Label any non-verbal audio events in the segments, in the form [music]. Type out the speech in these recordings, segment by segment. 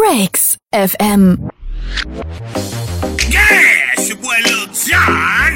Breaks FM. Yeah, it's your boy Lil John.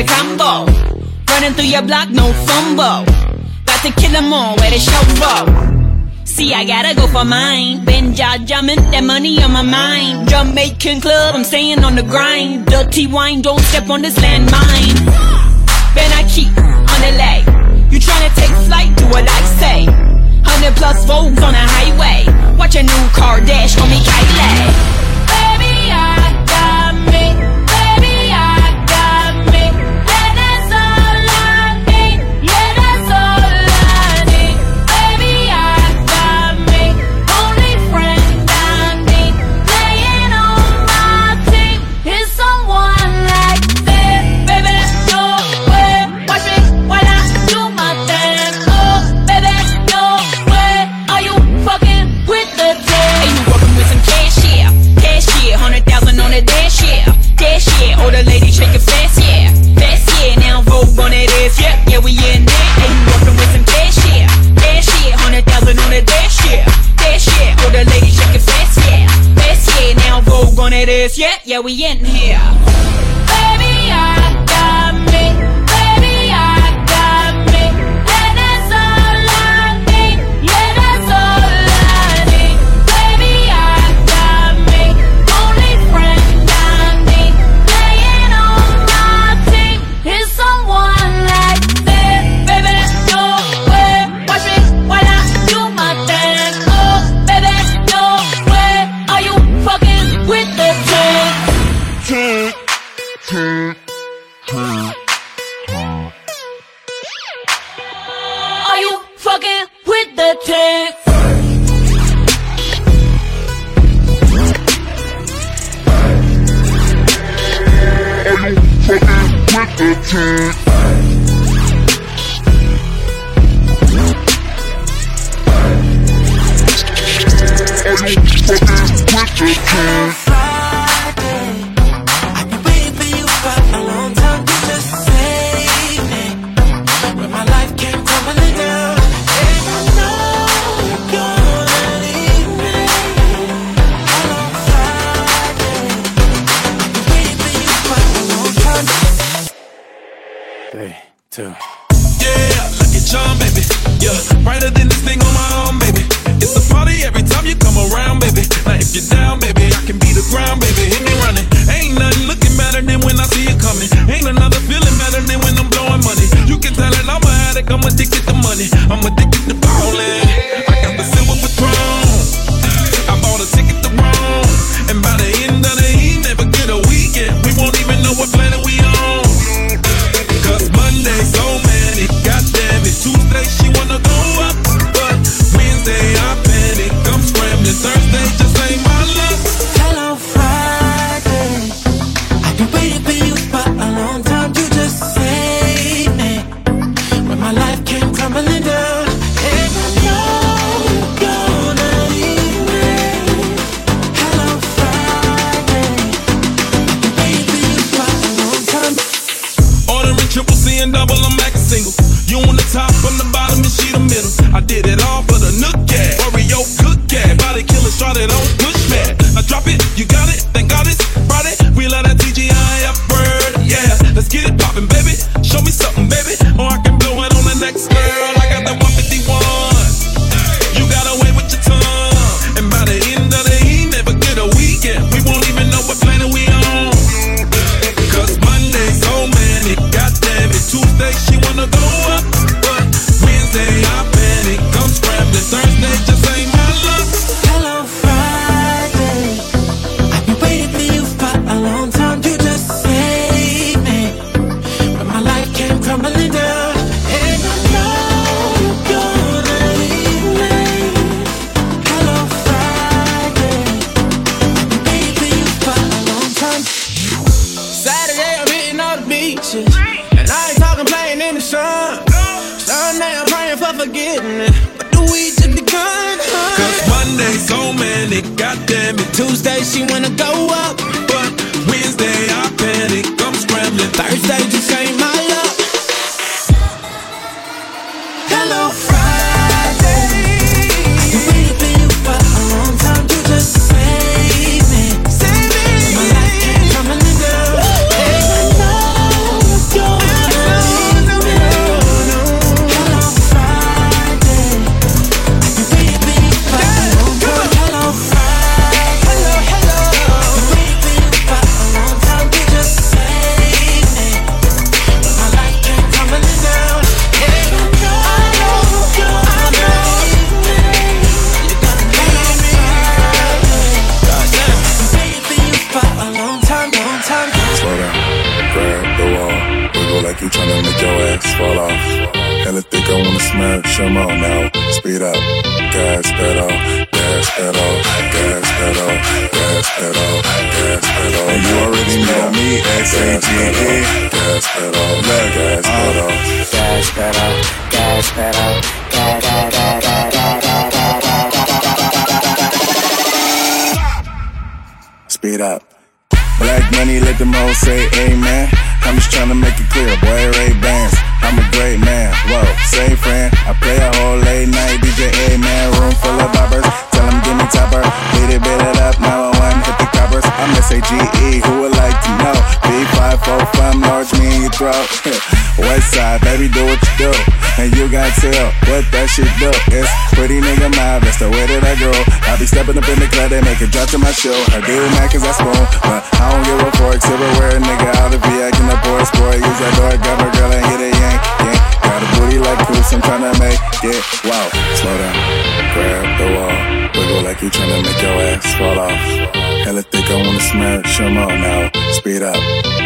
a combo. Running through your block, no fumble. Got to kill 'em all, where the show up. See, I gotta go for mine. Been jaw jamming, that money on my mind. Jamaican club, I'm staying on the grind. Dirty wine, don't step on this landmine. Ben, I keep on the leg. You tryna take flight, do what I say. Hundred plus volts on the highway. Watch a new car dash on me, Kylie. we in. million double, I'm like a single. You on the top, I'm the bottom, and she the middle. I did it all for the nook cat. Oreo cook cat. Body killer started on push pad. I drop it, you got it. Tell what that shit do. It's pretty nigga mob, that's the way that I go, I be stepping up in the club, they make a drop to my show. I do mac cause I spoon, but I don't give a fork. Silverware, nigga, out of in the afford boy, Use that door, grab a girl and hit a yank, yank. Got a booty like Coops, I'm tryna make it. Wow, slow down, grab the wall. Wiggle like you trying to make your ass fall off. Hella thick, I wanna smash them all now. Speed up,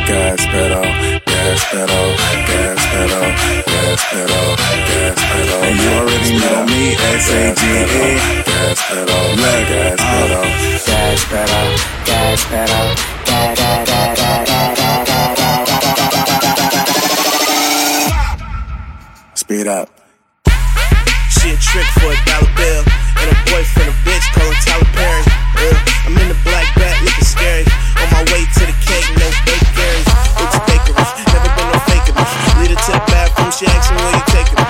gas pedal, gas pedal, gas pedal, gas pedal, gas pedal. And you already know me, S A G E. Gas pedal, gas pedal, gas pedal, gas pedal, da da da da da. Jackson, where you taking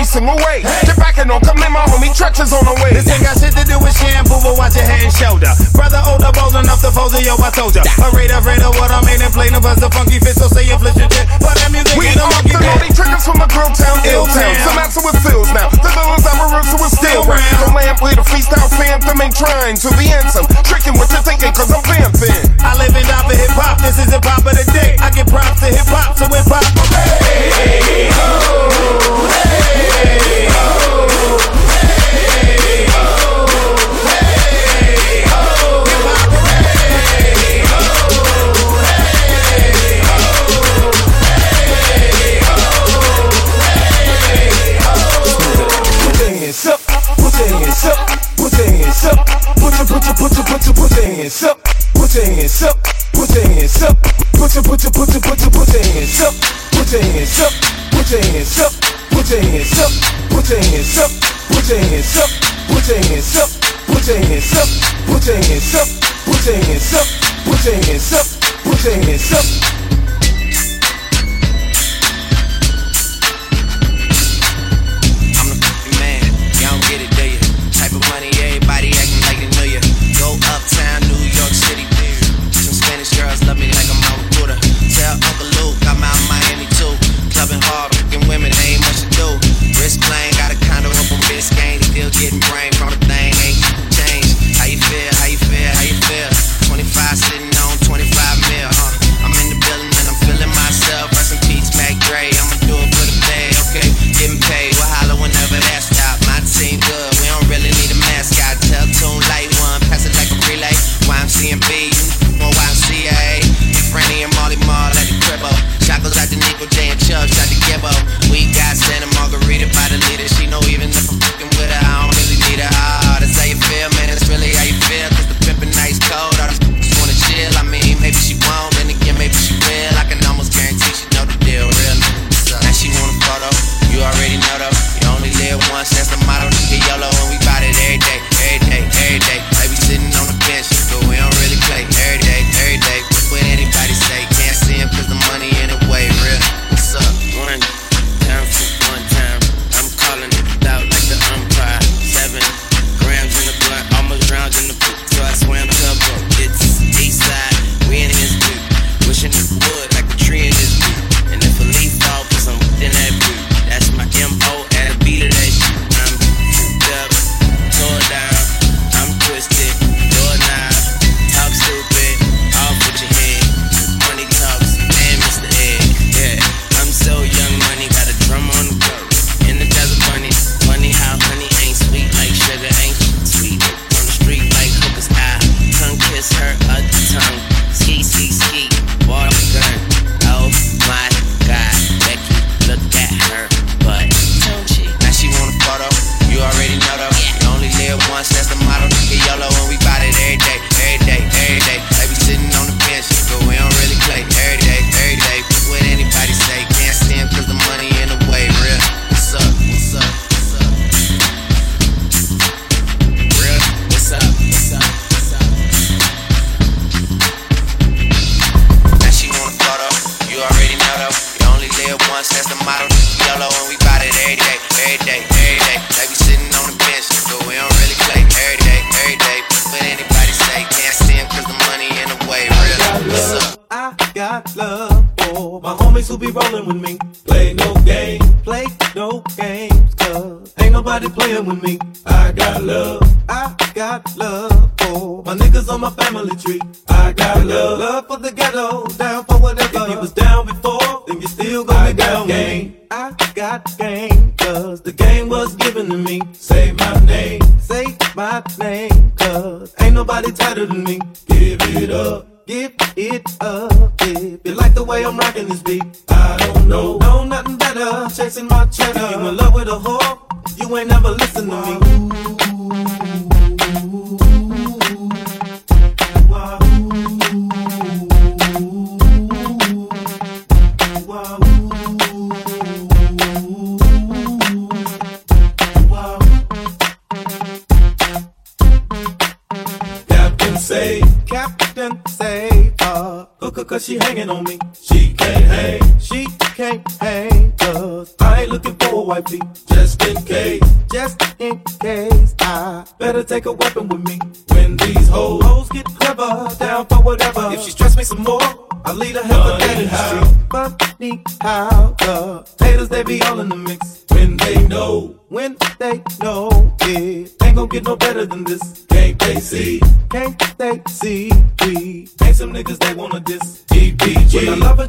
every single away. Hey acting on. Come in, my homie, trenches on the way. This ain't got shit to do with shampoo, but watch your head and shoulder. Brother, older, bold enough to fold yo, I told ya. A radar, radar, what I'm in and no plus the funky fit, so say you flip your shit. But that music we ain't no monkey pit. They triggers from a grill town, ill town. Some answer with feels now. The villains I'm a real, so it's still round. The lamp lit, a freestyle phantom ain't trying to be handsome. Tricking what you're thinking, cause I'm vamping. I live and die for hip hop, this is hip hop of the day. I get props to hip hop, so hip hop. Hey, hey, hey, hey. put your, put your, put your, put your hands up. Put your hands up. Put your hands up. Put your, put your, put your, put your, put your hands up. Put your hands up. Put your hands up. Put your hands up. Put your hands up. Put your hands up. Put your hands up. Put your hands up. Put your hands up. Put your hands up. Put your hands up. Put your hands up.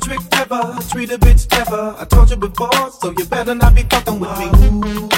Trick clever, treat a bitch clever. I told you before, so you better not be fucking with me. Platinum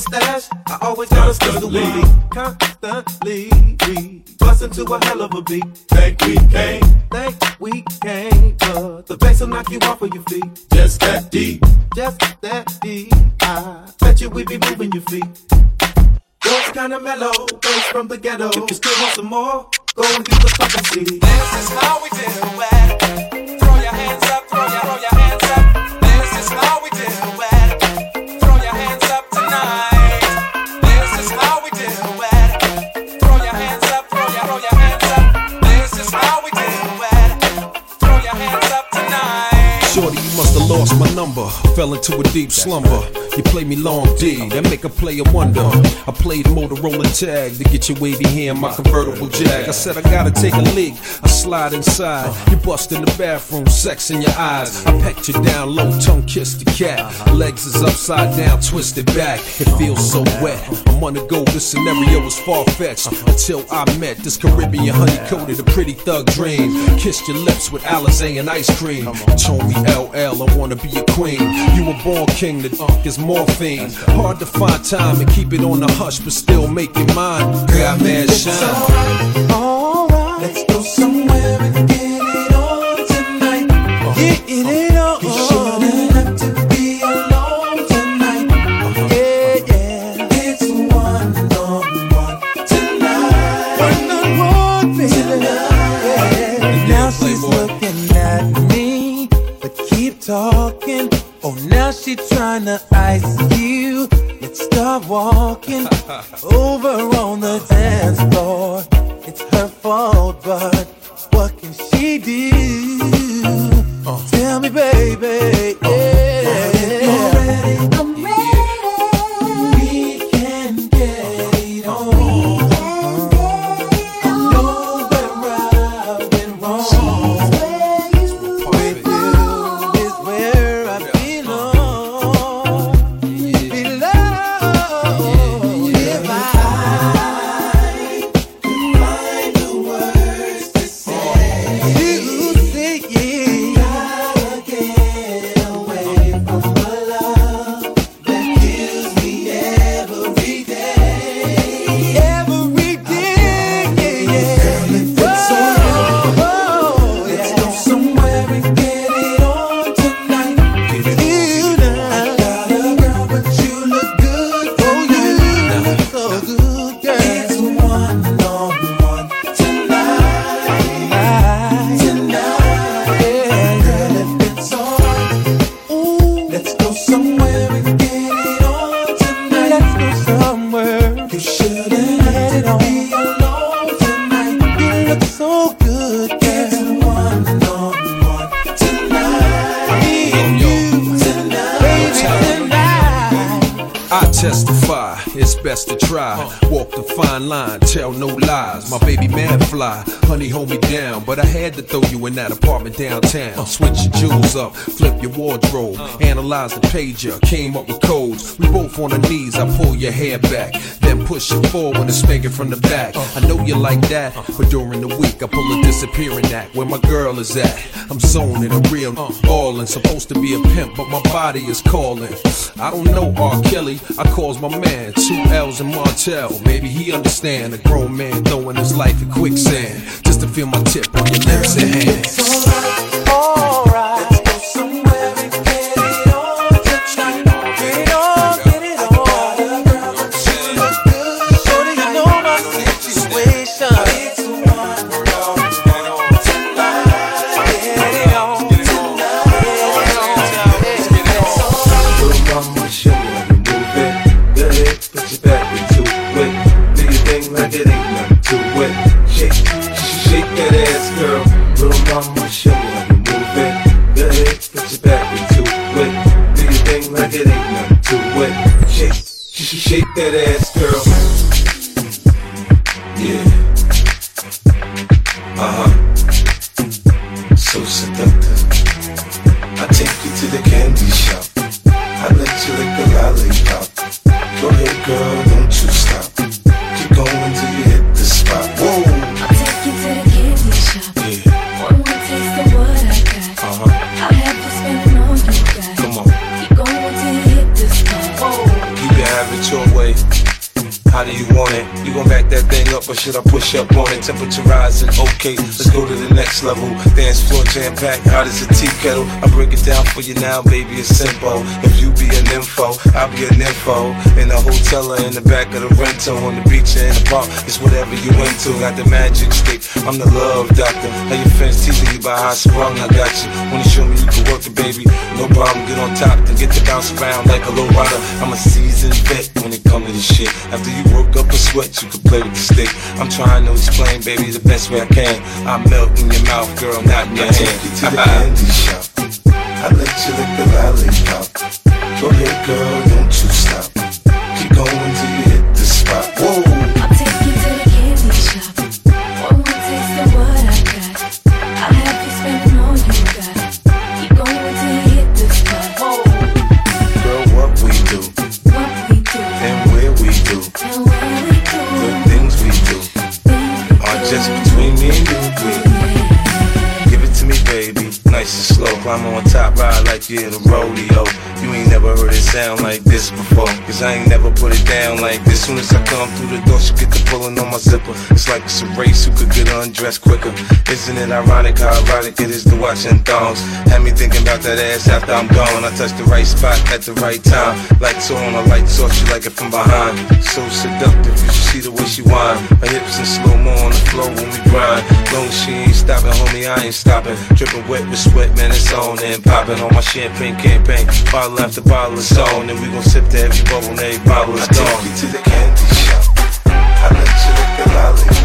stash, I always got a special me. Constantly, we bust into a hell of a beat. Think we came, think we came, but the bass will knock you off of your feet. Just that deep, just that deep. I bet you we be moving your feet. Those kind of mellow, bass from the ghetto. If you into a deep slumber. You play me long D, that make a player wonder. I played Motorola tag to get your wavy hair in my convertible jag. I said I gotta take a leak. I slide inside. You bust in the bathroom, sex in your eyes. I pecked you down low, tongue kiss the cat. Legs is upside down, twisted back. It feels so wet. I'm on the go, this scenario was far fetched. Until I met this Caribbean honey coated, a pretty thug dream. Kissed your lips with Alizé and ice cream. Told me LL, I wanna be a queen. You were born king, the funk is morphine. Hard to find time and keep it on the hush, but still make it mine. Got mad shine. Alright, let's go somewhere tryna ice you. Let's start walking [laughs] over on the dance floor. It's her fault, but testify, it's best to try. Walk the fine line, tell no lies. My baby man fly, honey hold me down. But I had to throw you in that apartment downtown. Switch your jewels up, flip your wardrobe, analyze the pager, came up with codes. We both on our knees, I pull your hair back. Then push it forward and spank it from the back. I know you like that, but during the week I pull a disappearing act. Where my girl is at, I'm zoning a real uh, ballin'. Supposed to be a pimp, but my body is calling. I don't know R. Kelly, I calls my man two L's and Martell. Maybe he understand a grown man throwing his life in quicksand just to feel my tip on your lips and hands. Little shake that ass, girl. On it? Temperature rising, okay, let's go to the next level. Dance floor jam packed, hot as a tea kettle. I break it down for you now, baby, it's simple. If you be an info, I'll be an info. In a hotel or in the back of the rental, on the beach or in the park, it's whatever you into. Got the magic stick, I'm the love doctor. How your friends teasing you by how sprung, I got you. Wanna show me you can work it, baby? No problem, get on top, then get to bounce around like a low rider. I'm a seasoned vet when it come to this shit. After you work up a sweat, you can play with the stick. I'm trying to explain, baby, the best way I can. I melt in your mouth, girl, not in your hand. You to the candy shop. I let you lick the lollipop. Go ahead, girl, don't you stop. Keep going till you Nice and slow. Climb on top, ride like you're a rodeo. You ain't never heard it sound like this before. Cause I ain't never put it down like this. Soon as I come through the door, she get the pulling on my zipper. It's like it's a race who could get undressed quicker. Isn't it ironic how erotic it is to watch in thongs? Had me thinking about that ass after I'm gone. I touch the right spot at the right time. Lights on, I lights off, she like it from behind. So seductive, you should see the way she whine. Her hips in slow mo on the floor when we grind. Long she ain't stopping, homie, I ain't stopping. Dripping wet with sweat, man, it's on and popping on my champagne campaign. Bottle after bottle is on, and we gon' sip to every bubble, and every bottle is I take gone. you to the candy shop. I let you lick the lollipop.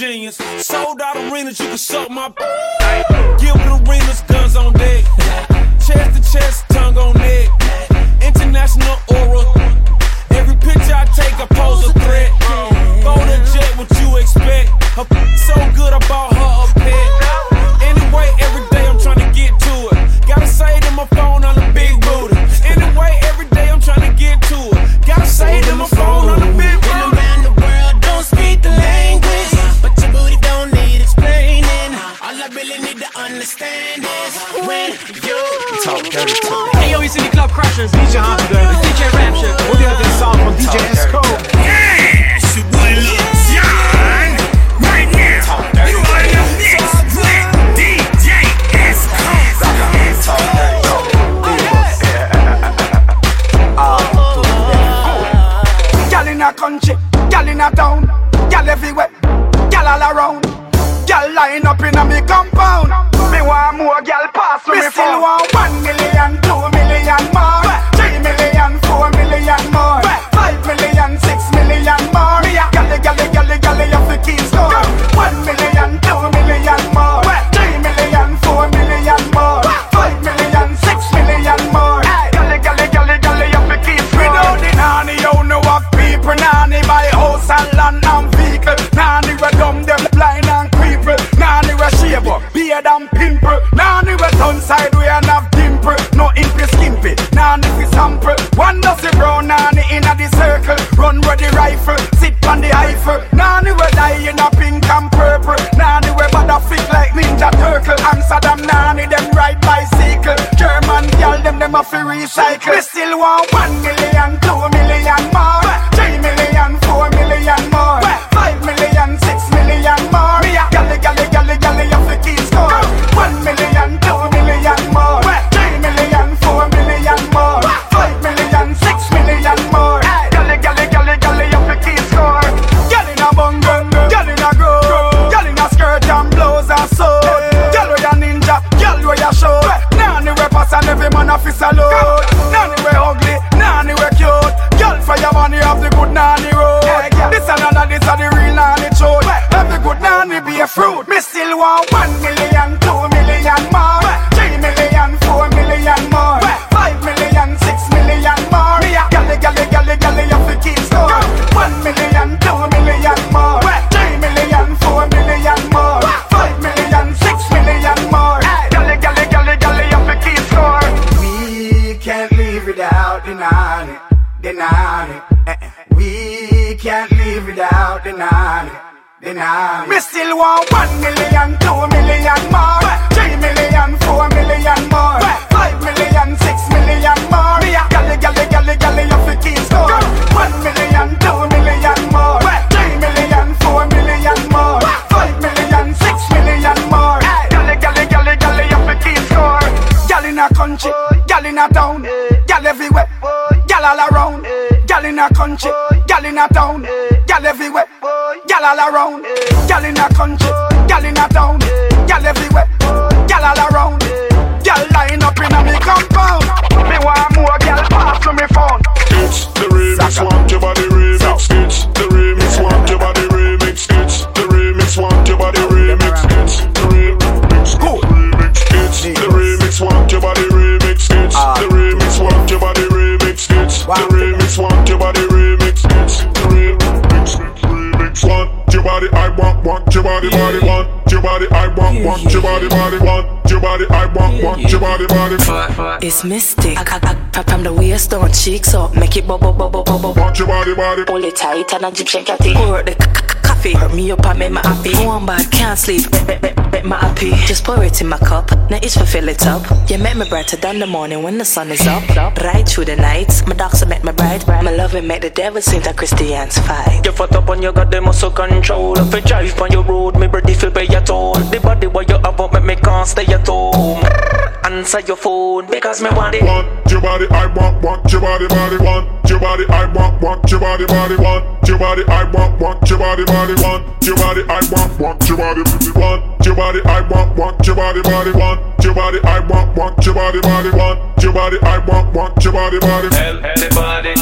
genius. Sold out arenas, you can suck my. Give with arenas, guns on deck. Chest to chest, tongue on neck. International aura. Every picture I take, I pose a threat. Go to jet, what you expect. A so good, I bought Amsterdam nah need them ride bicycle. German girl them them a free recycle. We still want one million body, body, body. It's mystic. I, I, I, from the waist down, cheeks up, make it bubble, bubble, bubble. Watch your body, body. Pull it tight and a Egyptian catty. Work the happy. Hurt me up, I make my happy. One bad, can't sleep. Make, make, make my happy. Just pour it in my cup. Now it's for fill it up. You make me brighter than the morning when the sun is up. Right through the night. My doctor make me bright. My love and make the devil seem that Christians fight. You fat up and you got the muscle control. If you drive on your road, me ready feel pay your toll. The body what you have up make me can't stay at home. Answer your phone because me want it. Want your body, I want, want your body, body, want your body, I want, want your body, body, want your body, I want, want your body, body, want your body, I want, want your body, want your body, I want, want your body, body, want your body, I want, want your body, body, want your body, I want, want your body, body. the body,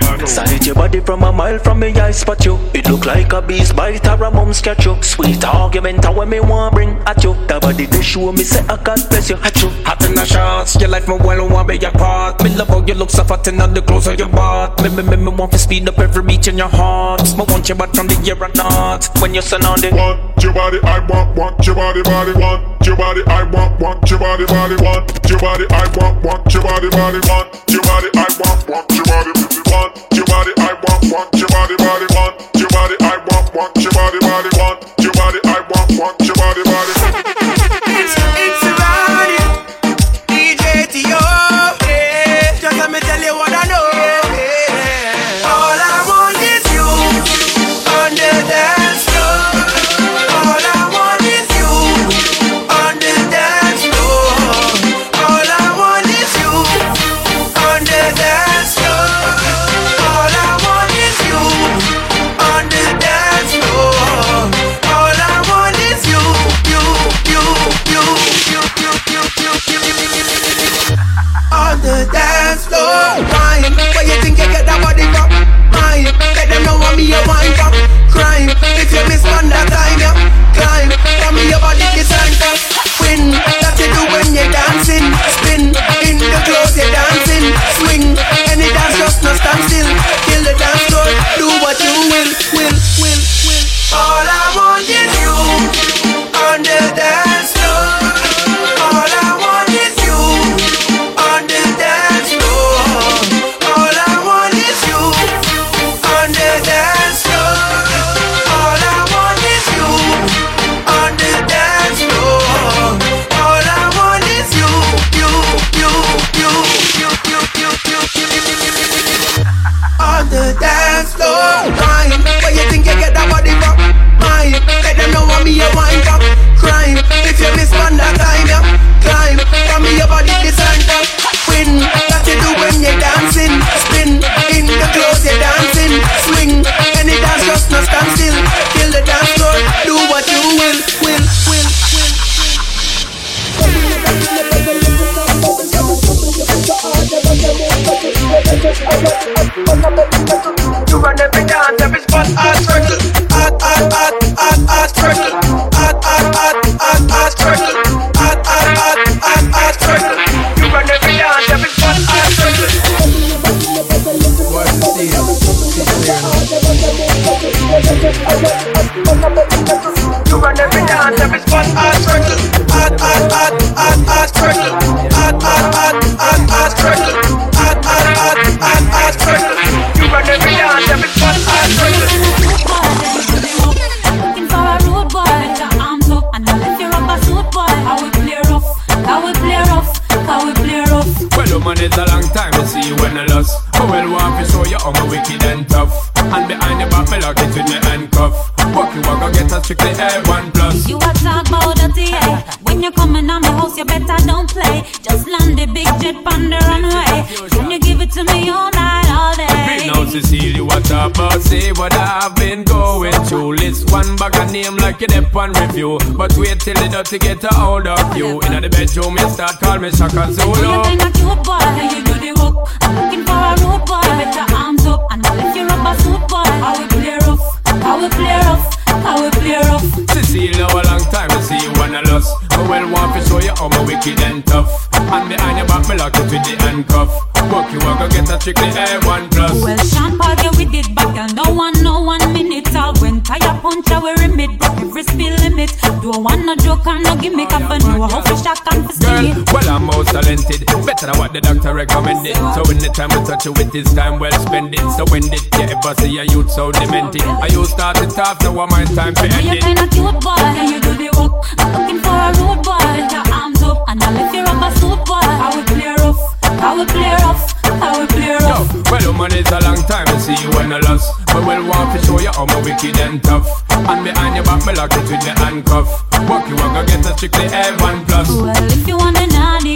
body. Sight your body from a mile from me, I spot you. It look like a beast bite or a mom's catch you. Sweet argument, how when me want bring at you. The body they show me say I God bless you, at you. Hot in the shots, your life me well want be your part. Me love how you look so fat and on the clothes of your butt. Me me me me want to speed up every beat in your heart. Me want your butt from the year or not. When you stand on the Want your body, I want, want your body, body, want your body, I want, want your body, body, want your body, I want, want your body, body, want your body, I want, want your body, want your body, I want, want your body, body, want your body, I want, want your body, body, want your body, I want, want your body, body. It's, it's Ronnie, DJ Tio. Yeah. Just let me tell you what I know. Till the get a hold of you. In the bedroom, you start call me Shaka Zulu. Time we touch you with this time well spend it So when did you ever see a youth so demented? I you start it off, now I'm my time to end you're it kinda cute boy, and you do the work. I'm looking for a rude boy. Put your arms up, and I'll lift your rubber suit boy. I will play rough, I will play rough, I will play rough. Well, woman, it's a long time to see you when I lost But we'll want to show you how my wicked and tough And behind your back, me lock it with the handcuff Walk you, I go get a strictly A1 plus Well, if you want a naughty, naughty,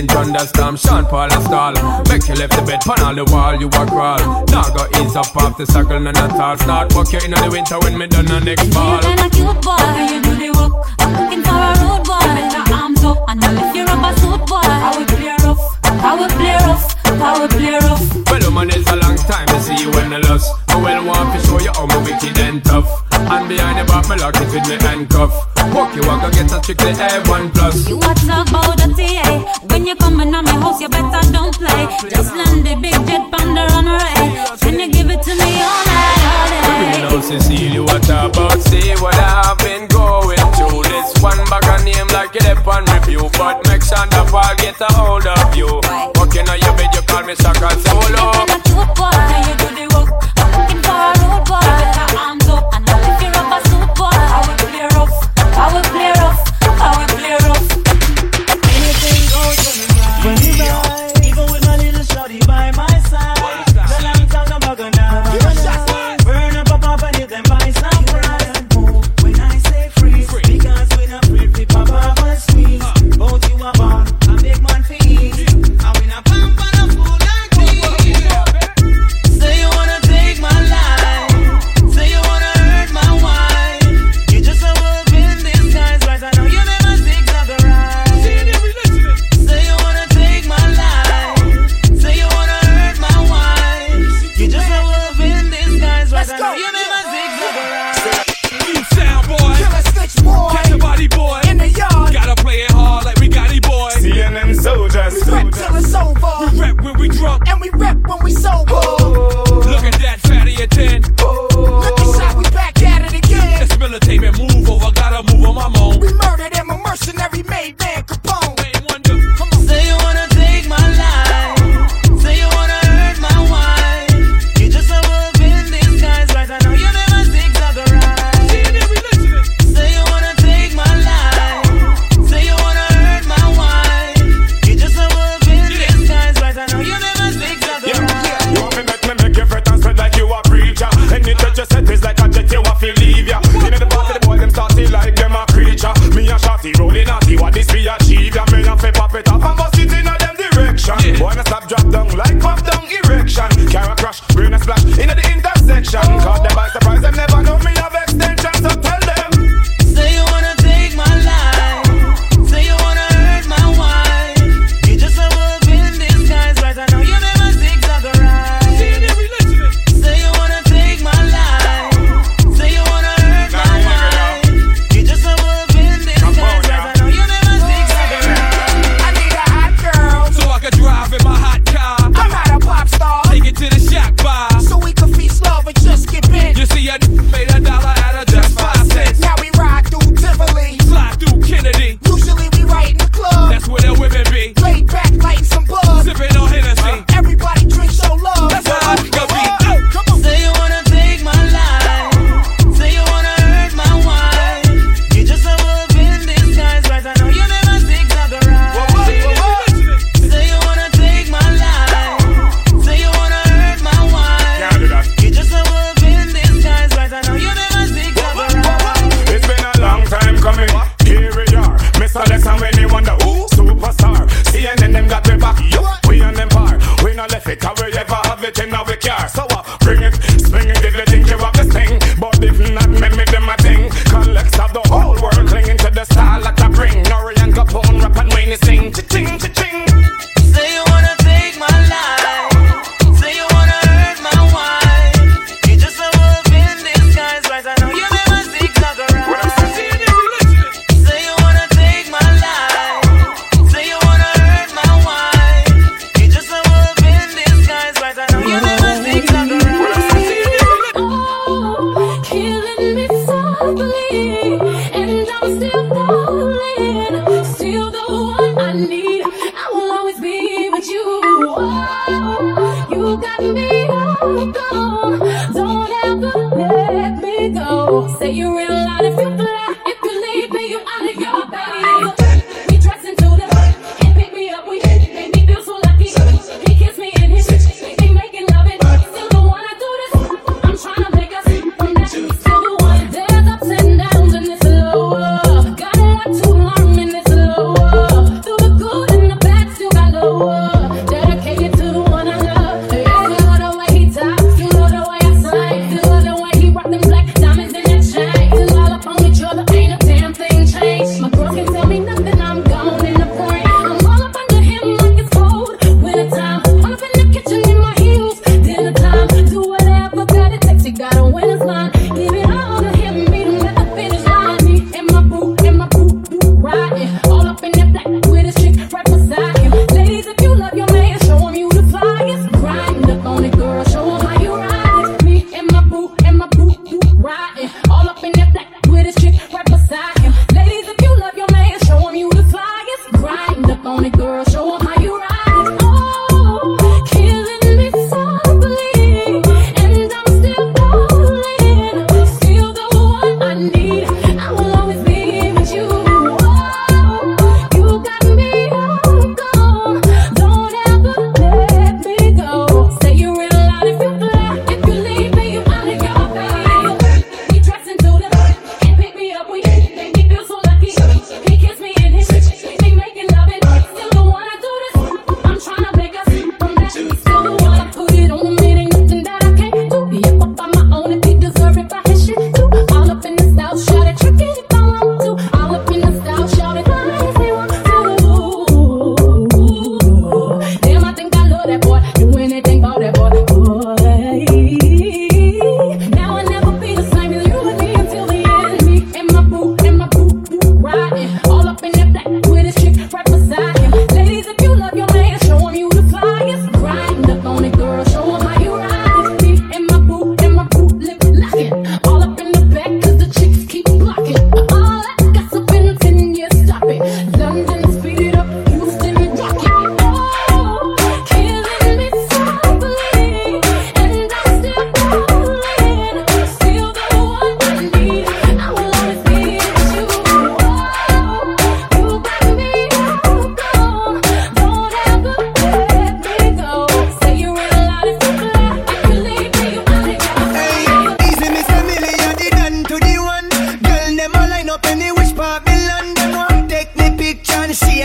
lightning, thunderstorm, Sean Paul and stall. Make you left the bed, pan on the wall, you a crawl. Now go ease up off the circle, none at all. Start walk you in the winter when me done the next fall. You're kinda cute boy, and you do the work. I'm looking for a rude boy. Put your arms up, and I'll lift your rubber suit boy. I will play rough, I will play rough, Will play rough. Well, woman, it's a long time to see you when I lost. I well want to show you how my wicked and tough. And behind the back, me lock it with me handcuff. Walk you, I get a strictly A1 plus. You a about the TA When you coming on my house, you better don't play Just land the big jet on the runway Can you give it to me all night, all day? You know, Cecilia, what about? See what I've been going through. This one bag of name like it up on review. But make sure the get a hold of you. Walking on your bed, you call me Shaka Zulu.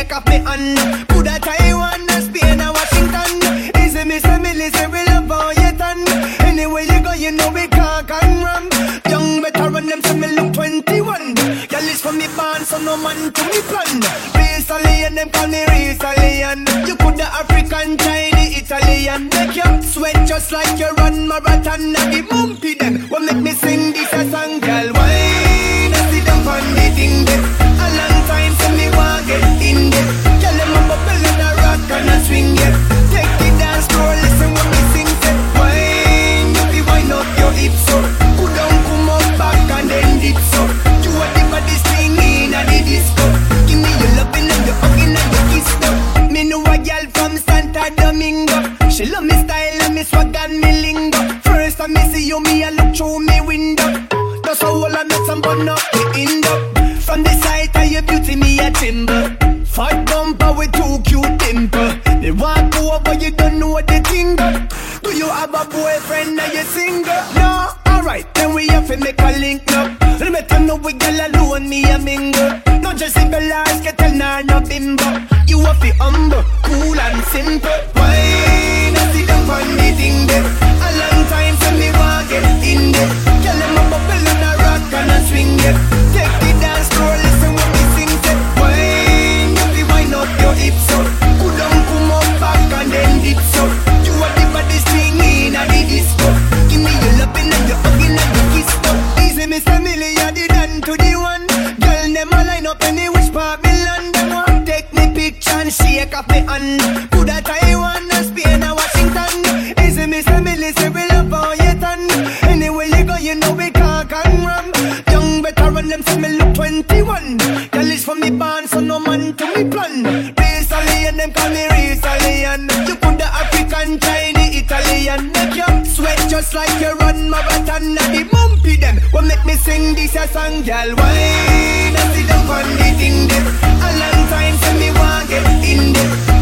take off me hand. Put a Taiwan, a Spain, a Washington. Easy, me say we love all your ton. Anywhere you go, you know we can't come ram. Young veteran, them say me look 21. Girl is from me band, so no man to me plan. Race alien, them call me race alien. You could the African, Chinese, Italian. Make you sweat just like you run marathon. I be bumpy them what make me sing. till me look 21. Girl is from the band, so no man to me plan. Race alien, them call me race alien. You put the African, Chinese, Italian. Make you sweat just like you run my marathon. Now the bumpy them will make me sing this a song, girl. Why? Now see them on the thing there. A long time, send me want get in there.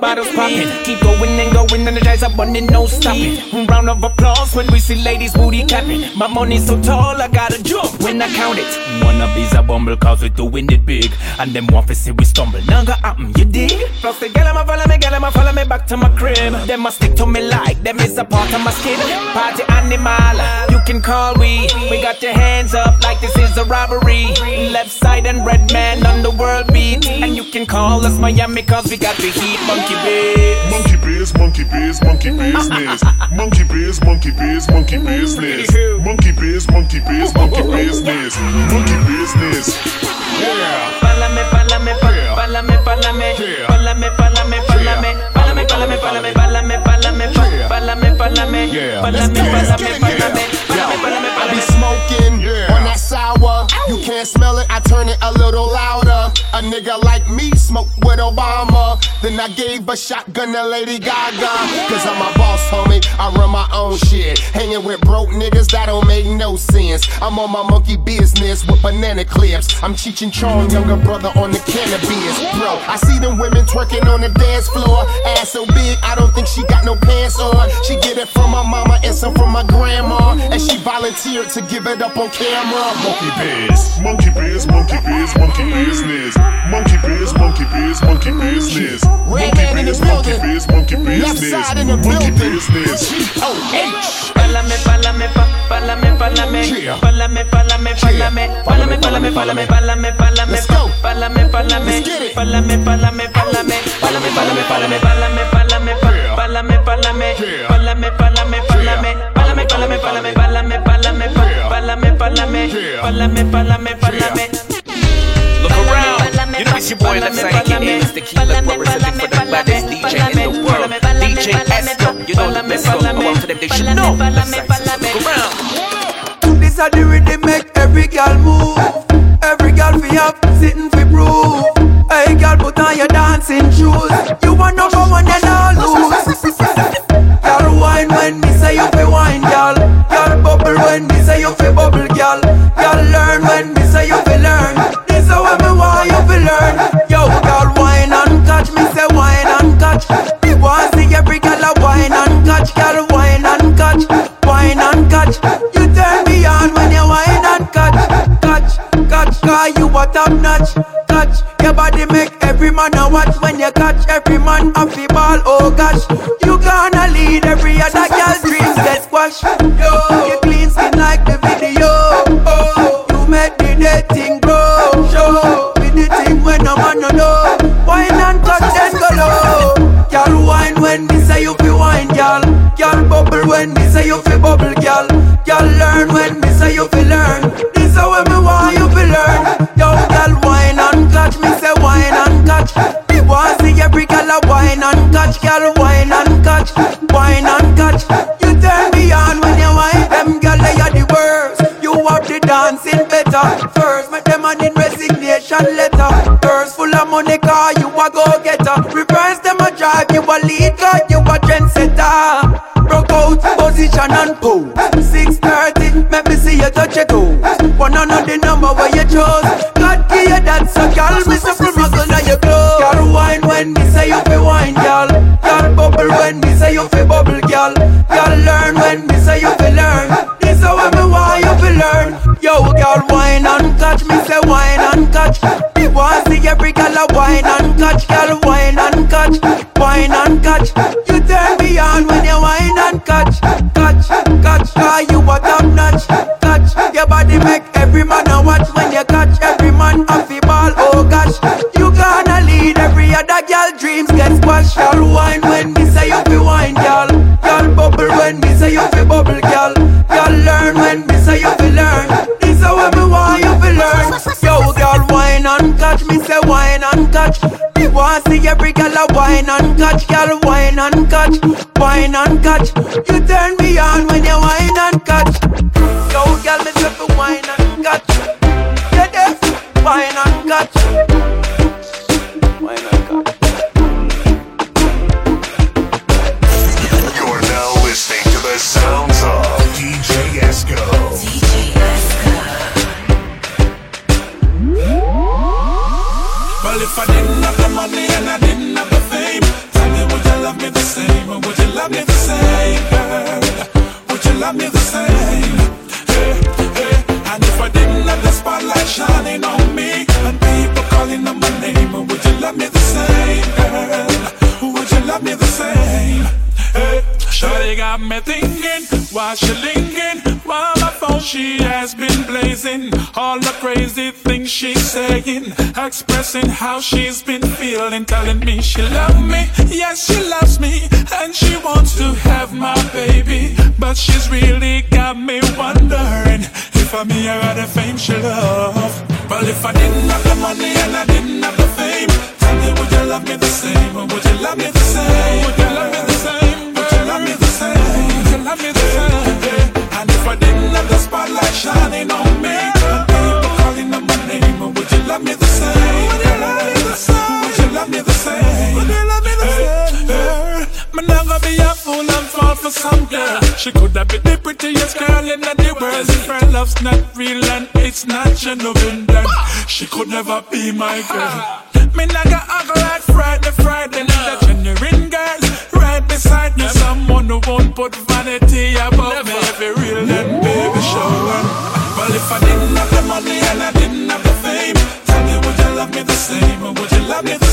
Bottles popping. Keep going and going, energize up, running, no stopping. Round of applause when we see ladies booty clapping. My money's so tall, I gotta jump when I count it. One of these a bumble cause we doing it big And them want to see we stumble Now go happen, you dig? Plus the gal a follow me, gal a follow me back to my crib. Them a stick to me like them is a part of my skin. Party animal, you can call we. We got your hands up like this is a robbery. Left side and red man on the world beat, and you can call us Miami cause we got the heat. Monkey biz. Monkey biz, monkey biz, monkey business. Monkey biz, monkey biz, monkey business. Monkey biz, monkey biz, monkey business. Monkey business. Yeah. Pálame, pálame, pálame, pálame, pálame, pálame, pálame, pálame, pálame, pálame, pálame, pálame, pálame, pálame, pálame, pálame, pálame, pálame, pálame, pálame. Can't smell it, I turn it a little louder. A nigga like me smoke with Obama. Then I gave a shotgun to Lady Gaga. Cause I'm a boss, homie. I run my own shit. Hanging with broke niggas, that don't make no sense. I'm on my monkey business with banana clips. I'm and Chong, younger brother on the cannabis. Bro, I see them women twerking on the dance floor. Ass so big, I don't think she got no pants on. She get it from my mama and some from my grandma. And she volunteered to give it up on camera. Monkey biz, monkey biz, monkey biz, monkey business. Monkey biz, monkey biz, monkey business. Monkey biz, monkey biz, monkey business. Monkey business. Oh, pálame, pálame, pálame. Pálame, pálame. Pálame, pálame, pálame. Pálame, pálame, pálame, pálame, pálame. Pálame, pálame. Pálame, pálame, pálame. Pálame, pálame, pálame, pálame, pálame. Pálame, pálame. Pálame, pálame, pálame. Look around you know it's your boy Lexi aka Mr. Keeler representing for the baddest DJ in the world DJ Esco, you know the best go Go out to them, they should know Lexi, look around This a the rhythm make every girl move. Every girl fi up, sitting fi prove. Hey girl, put on your dancing shoes. You want number one, then I'll lose. Girl, wine when me say you fi wine, girl. Girl, bubble when me say you fi bubble. Girl, over your chose. See every girl a wine and catch, girl, wine and catch, wine and catch. You turn me on when you wine and catch. Yo, girl, me fi wine and catch. Yeah, yeah, wine and catch. Love me the same, girl? Would you love me the same? Hey, got me thinking, while she lingering, while my phone she has been blazing, all the crazy things she's saying, expressing how she's been feeling, telling me she love me, yes she loves me, and she wants to have my baby, but she's really got me wondering if I'm here or the fame she love. Well, if I didn't have the money and I didn't have the fame, would you love me the same, would you love me the same? Would you love me the same? Would you love me the same? Would you love me the same? And if I didn't have the spotlight shining on me, people calling on my name, would you love me the same? Would you love me the same? Would you love me the same? Would you love me the same? Me not gonna be a fool and fall for some girl. She could have been the prettiest girl in the world. If her love's not real and it's not genuine, then she could never be my girl. Me not gonna act like Friday, Friday, a genuine girl. Right beside me, someone who won't put vanity above me. If it real, then baby, show her. Well, if I didn't have the money and I didn't have the fame, tell me, would you love me the same, or would you love me the